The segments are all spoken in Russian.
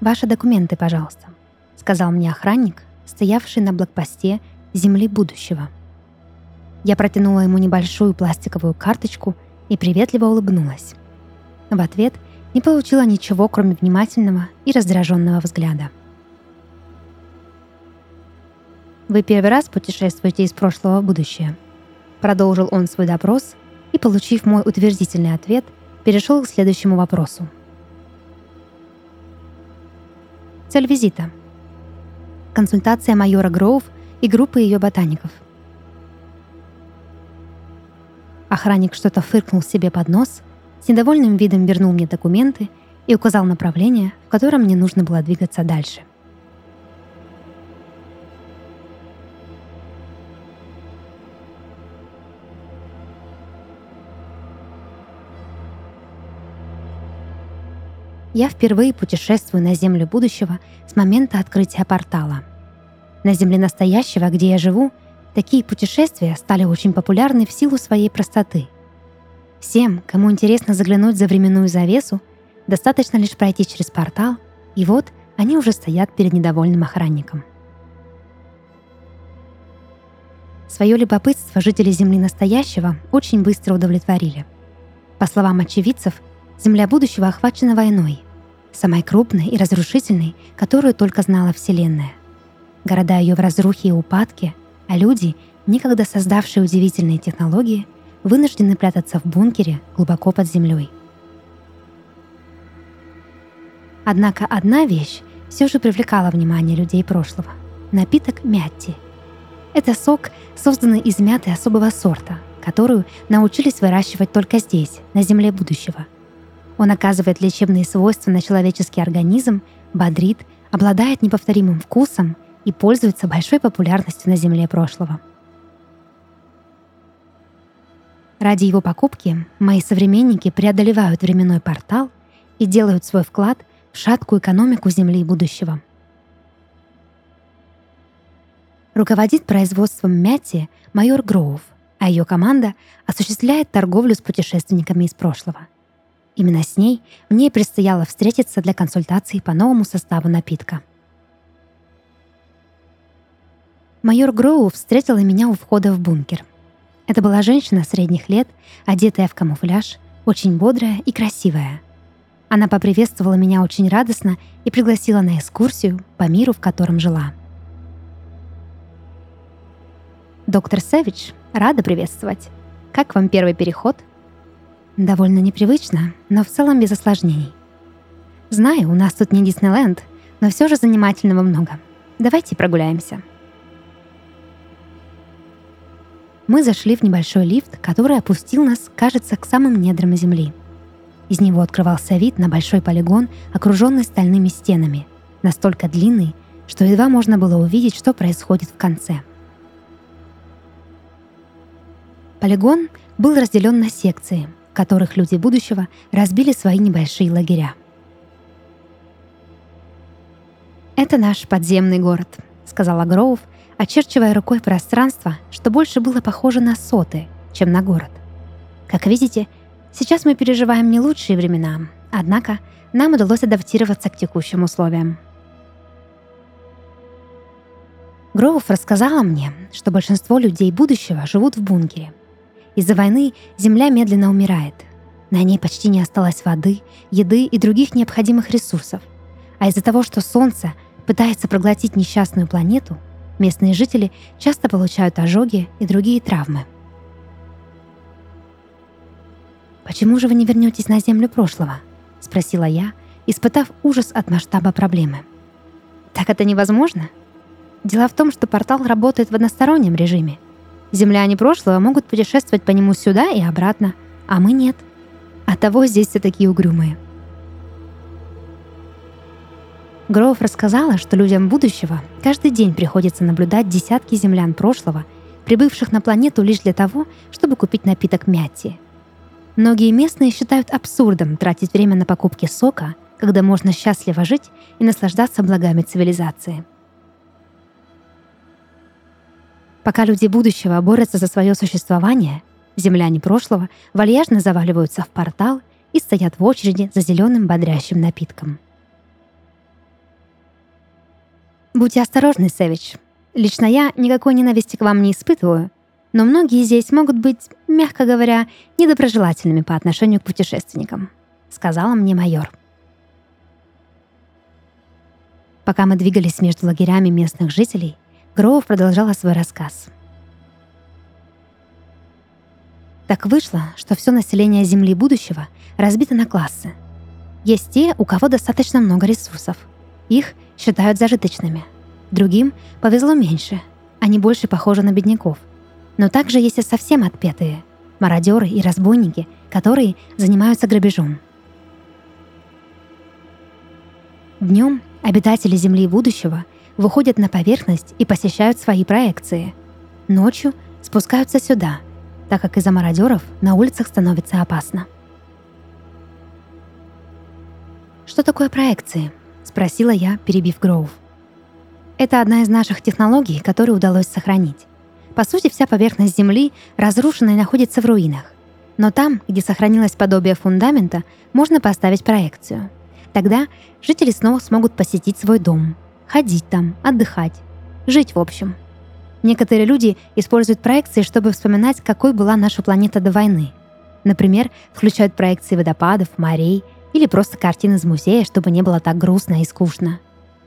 «Ваши документы, пожалуйста», — сказал мне охранник, стоявший на блокпосте Земли будущего. Я протянула ему небольшую пластиковую карточку и приветливо улыбнулась. В ответ не получила ничего, кроме внимательного и раздраженного взгляда. «Вы первый раз путешествуете из прошлого в будущее?» Продолжил он свой допрос и, получив мой утвердительный ответ, перешел к следующему вопросу. Цель визита. Консультация майора Гроув и группы ее ботаников. Охранник что-то фыркнул себе под нос, с недовольным видом вернул мне документы и указал направление, в котором мне нужно было двигаться дальше. Я впервые путешествую на Землю будущего с момента открытия портала. На Земле настоящего, где я живу, такие путешествия стали очень популярны в силу своей простоты. Всем, кому интересно заглянуть за временную завесу, достаточно лишь пройти через портал, и вот они уже стоят перед недовольным охранником. Свое любопытство жители Земли настоящего очень быстро удовлетворили. По словам очевидцев, Земля будущего охвачена войной, самой крупной и разрушительной, которую только знала Вселенная. Города ее в разрухе и упадке, а люди, никогда создавшие удивительные технологии, вынуждены прятаться в бункере глубоко под землей. Однако одна вещь все же привлекала внимание людей прошлого – напиток мятти. Это сок, созданный из мяты особого сорта, которую научились выращивать только здесь, на земле будущего – он оказывает лечебные свойства на человеческий организм, бодрит, обладает неповторимым вкусом и пользуется большой популярностью на Земле прошлого. Ради его покупки мои современники преодолевают временной портал и делают свой вклад в шаткую экономику Земли будущего. Руководит производством мяти майор Гроув, а ее команда осуществляет торговлю с путешественниками из прошлого — Именно с ней мне предстояло встретиться для консультации по новому составу напитка. Майор Гроу встретила меня у входа в бункер. Это была женщина средних лет, одетая в камуфляж, очень бодрая и красивая. Она поприветствовала меня очень радостно и пригласила на экскурсию по миру, в котором жила. «Доктор Сэвидж, рада приветствовать. Как вам первый переход?» Довольно непривычно, но в целом без осложнений. Знаю, у нас тут не Диснейленд, но все же занимательного много. Давайте прогуляемся. Мы зашли в небольшой лифт, который опустил нас, кажется, к самым недрам земли. Из него открывался вид на большой полигон, окруженный стальными стенами, настолько длинный, что едва можно было увидеть, что происходит в конце. Полигон был разделен на секции — в которых люди будущего разбили свои небольшие лагеря. «Это наш подземный город», — сказала Гроув, очерчивая рукой пространство, что больше было похоже на соты, чем на город. Как видите, сейчас мы переживаем не лучшие времена, однако нам удалось адаптироваться к текущим условиям. Гроув рассказала мне, что большинство людей будущего живут в бункере — из-за войны Земля медленно умирает. На ней почти не осталось воды, еды и других необходимых ресурсов. А из-за того, что Солнце пытается проглотить несчастную планету, местные жители часто получают ожоги и другие травмы. «Почему же вы не вернетесь на Землю прошлого?» — спросила я, испытав ужас от масштаба проблемы. «Так это невозможно?» Дело в том, что портал работает в одностороннем режиме — Земляне прошлого могут путешествовать по нему сюда и обратно, а мы нет. Оттого здесь все такие угрюмые. Гроув рассказала, что людям будущего каждый день приходится наблюдать десятки землян прошлого, прибывших на планету лишь для того, чтобы купить напиток мяти. Многие местные считают абсурдом тратить время на покупки сока, когда можно счастливо жить и наслаждаться благами цивилизации. Пока люди будущего борются за свое существование, земляне прошлого вальяжно заваливаются в портал и стоят в очереди за зеленым бодрящим напитком. Будьте осторожны, Сэвидж. Лично я никакой ненависти к вам не испытываю, но многие здесь могут быть, мягко говоря, недоброжелательными по отношению к путешественникам», — сказала мне майор. Пока мы двигались между лагерями местных жителей, Гроув продолжала свой рассказ. Так вышло, что все население Земли будущего разбито на классы. Есть те, у кого достаточно много ресурсов. Их считают зажиточными. Другим повезло меньше. Они больше похожи на бедняков. Но также есть и совсем отпетые – мародеры и разбойники, которые занимаются грабежом. Днем обитатели Земли будущего выходят на поверхность и посещают свои проекции. Ночью спускаются сюда, так как из-за мародеров на улицах становится опасно. «Что такое проекции?» — спросила я, перебив Гроув. «Это одна из наших технологий, которую удалось сохранить. По сути, вся поверхность Земли разрушена и находится в руинах. Но там, где сохранилось подобие фундамента, можно поставить проекцию. Тогда жители снова смогут посетить свой дом, ходить там, отдыхать, жить в общем. Некоторые люди используют проекции, чтобы вспоминать, какой была наша планета до войны. Например, включают проекции водопадов, морей или просто картин из музея, чтобы не было так грустно и скучно.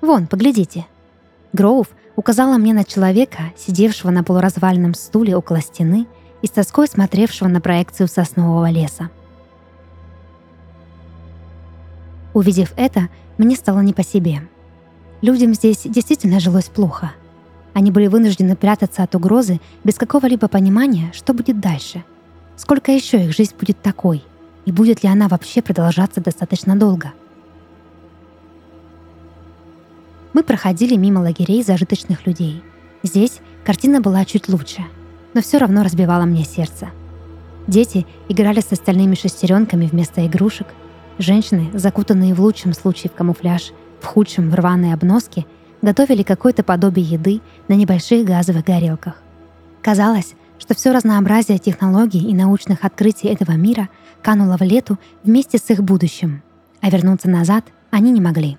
Вон, поглядите. Гроув указала мне на человека, сидевшего на полуразваленном стуле около стены и с тоской смотревшего на проекцию соснового леса. Увидев это, мне стало не по себе. Людям здесь действительно жилось плохо. Они были вынуждены прятаться от угрозы без какого-либо понимания, что будет дальше. Сколько еще их жизнь будет такой? И будет ли она вообще продолжаться достаточно долго? Мы проходили мимо лагерей зажиточных людей. Здесь картина была чуть лучше, но все равно разбивала мне сердце. Дети играли с остальными шестеренками вместо игрушек. Женщины, закутанные в лучшем случае в камуфляж, в худшем в рваные обноски, готовили какое-то подобие еды на небольших газовых горелках. Казалось, что все разнообразие технологий и научных открытий этого мира кануло в лету вместе с их будущим, а вернуться назад они не могли.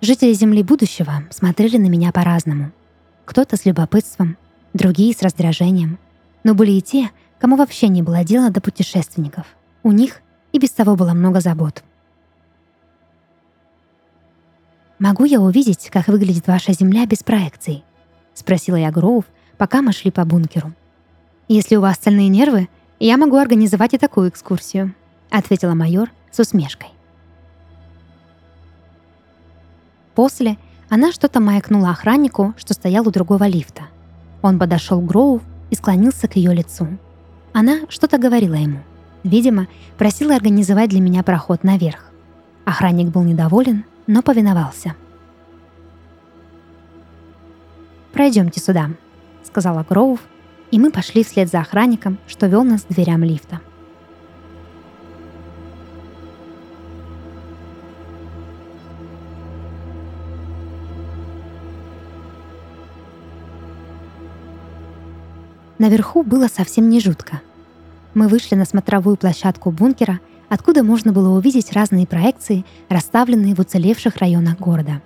Жители Земли будущего смотрели на меня по-разному. Кто-то с любопытством, другие с раздражением. Но были и те, кому вообще не было дела до путешественников. У них и без того было много забот. «Могу я увидеть, как выглядит ваша Земля без проекций?» — спросила я Гроув, пока мы шли по бункеру. «Если у вас стальные нервы, я могу организовать и такую экскурсию», — ответила майор с усмешкой. После она что-то маякнула охраннику, что стоял у другого лифта. Он подошел к Гроув и склонился к ее лицу. Она что-то говорила ему. Видимо, просила организовать для меня проход наверх. Охранник был недоволен, но повиновался. «Пройдемте сюда», — сказала Гроув, и мы пошли вслед за охранником, что вел нас к дверям лифта. Наверху было совсем не жутко. Мы вышли на смотровую площадку бункера, откуда можно было увидеть разные проекции, расставленные в уцелевших районах города.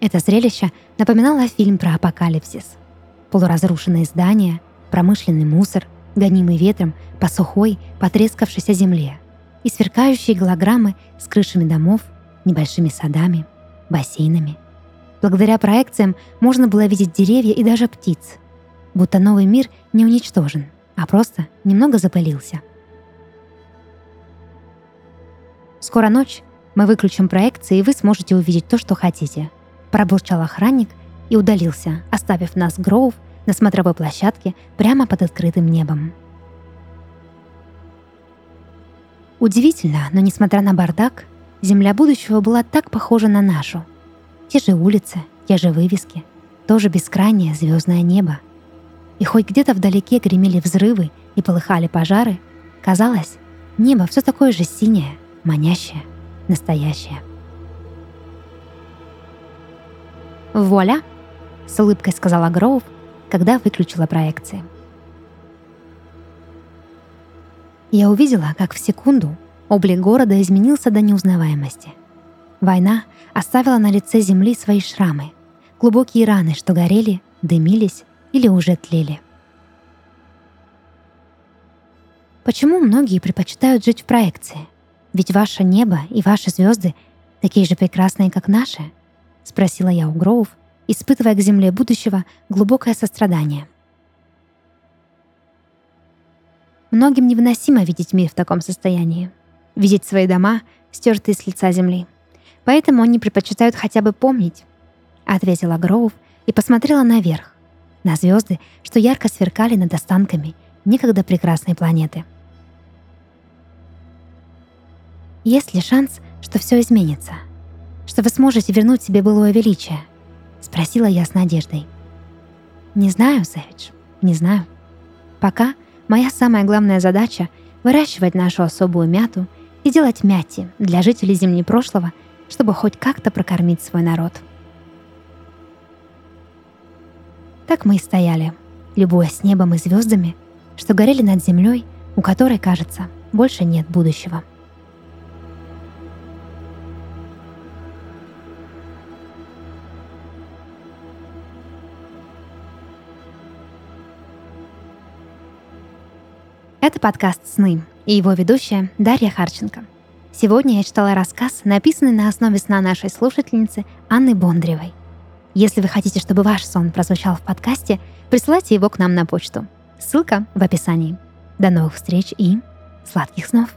Это зрелище напоминало фильм про апокалипсис. Полуразрушенные здания, промышленный мусор, гонимый ветром по сухой, потрескавшейся земле и сверкающие голограммы с крышами домов, небольшими садами, бассейнами – Благодаря проекциям можно было видеть деревья и даже птиц. Будто новый мир не уничтожен, а просто немного запылился. «Скоро ночь, мы выключим проекции, и вы сможете увидеть то, что хотите», пробурчал охранник и удалился, оставив нас Гроув на смотровой площадке прямо под открытым небом. Удивительно, но несмотря на бардак, земля будущего была так похожа на нашу — те же улицы, те же вывески, тоже бескрайнее звездное небо. И хоть где-то вдалеке гремели взрывы и полыхали пожары, казалось, небо все такое же синее, манящее, настоящее. «Вуаля!» — с улыбкой сказала Гроув, когда выключила проекции. Я увидела, как в секунду Облик города изменился до неузнаваемости. Война оставила на лице земли свои шрамы, глубокие раны, что горели, дымились или уже тлели. Почему многие предпочитают жить в проекции? Ведь ваше небо и ваши звезды такие же прекрасные, как наши? Спросила я у Гроув, испытывая к земле будущего глубокое сострадание. Многим невыносимо видеть мир в таком состоянии. Видеть свои дома, стертые с лица земли. Поэтому они предпочитают хотя бы помнить, ответила Гроув и посмотрела наверх, на звезды, что ярко сверкали над останками некогда прекрасной планеты. Есть ли шанс, что все изменится? Что вы сможете вернуть себе былое величие? Спросила я с надеждой. Не знаю, Сэвидж, не знаю. Пока моя самая главная задача — выращивать нашу особую мяту и делать мяти для жителей Земли прошлого, чтобы хоть как-то прокормить свой народ. Так мы и стояли, любуясь небом и звездами, что горели над землей, у которой, кажется, больше нет будущего. Это подкаст «Сны» и его ведущая Дарья Харченко. Сегодня я читала рассказ, написанный на основе сна нашей слушательницы Анны Бондревой. Если вы хотите, чтобы ваш сон прозвучал в подкасте, присылайте его к нам на почту. Ссылка в описании. До новых встреч и сладких снов!